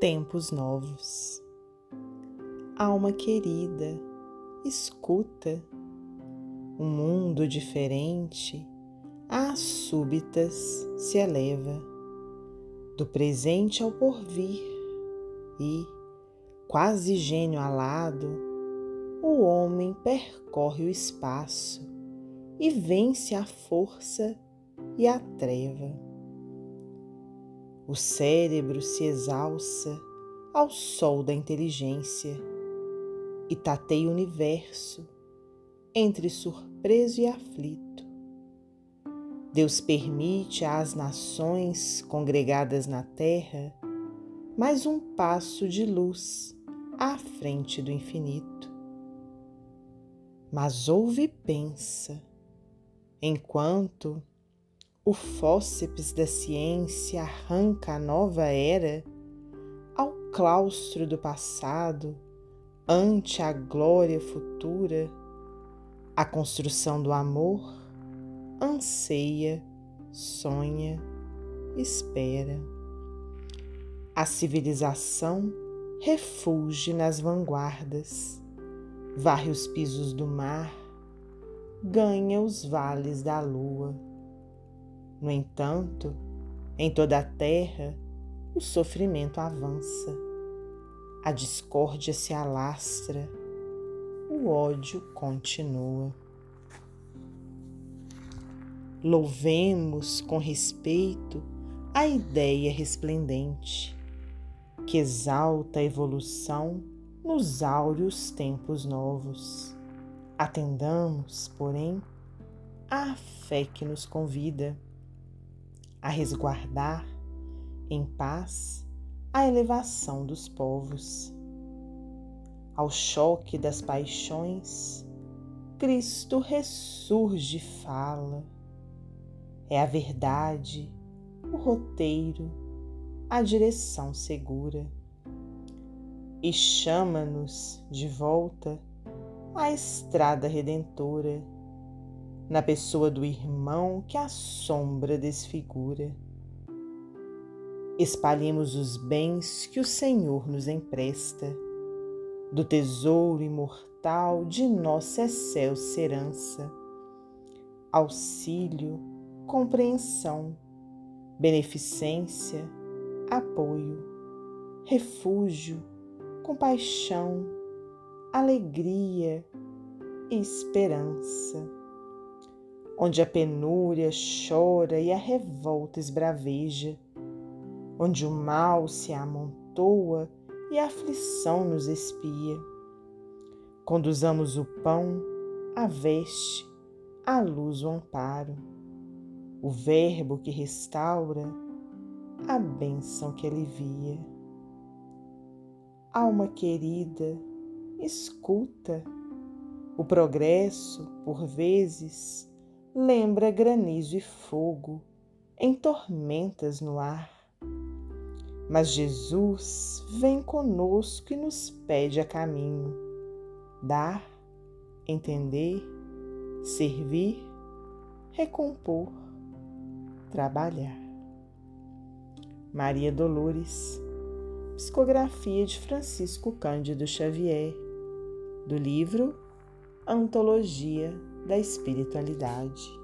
tempos novos. Alma querida, escuta. Um mundo diferente, às súbitas, se eleva, do presente ao porvir, e, quase gênio alado, o homem percorre o espaço e vence a força e a treva. O cérebro se exalça ao sol da inteligência e tateia o universo entre surpreso e aflito. Deus permite às nações congregadas na terra mais um passo de luz à frente do infinito. Mas ouve e pensa, enquanto o fósseps da ciência arranca a nova era ao claustro do passado, ante a glória futura, a construção do amor anseia, sonha, espera. A civilização refulge nas vanguardas, varre os pisos do mar, ganha os vales da lua no entanto, em toda a terra, o sofrimento avança, a discórdia se alastra, o ódio continua. Louvemos com respeito a ideia resplendente que exalta a evolução nos áureos tempos novos. Atendamos, porém, à fé que nos convida a resguardar em paz a elevação dos povos. Ao choque das paixões, Cristo ressurge e fala. É a verdade, o roteiro, a direção segura. E chama-nos de volta à estrada redentora na pessoa do irmão que a sombra desfigura. Espalhemos os bens que o Senhor nos empresta, do tesouro imortal de nossa excelsa herança. Auxílio, compreensão, beneficência, apoio, refúgio, compaixão, alegria e esperança onde a penúria chora e a revolta esbraveja, onde o mal se amontoa e a aflição nos espia. Conduzamos o pão, a veste, a luz, o amparo, o Verbo que restaura, a bênção que alivia. Alma querida, escuta, o progresso, por vezes, lembra granizo e fogo em tormentas no ar. Mas Jesus vem conosco e nos pede a caminho, dar, entender, servir, recompor, trabalhar. Maria Dolores, psicografia de Francisco Cândido Xavier, do livro Antologia da espiritualidade.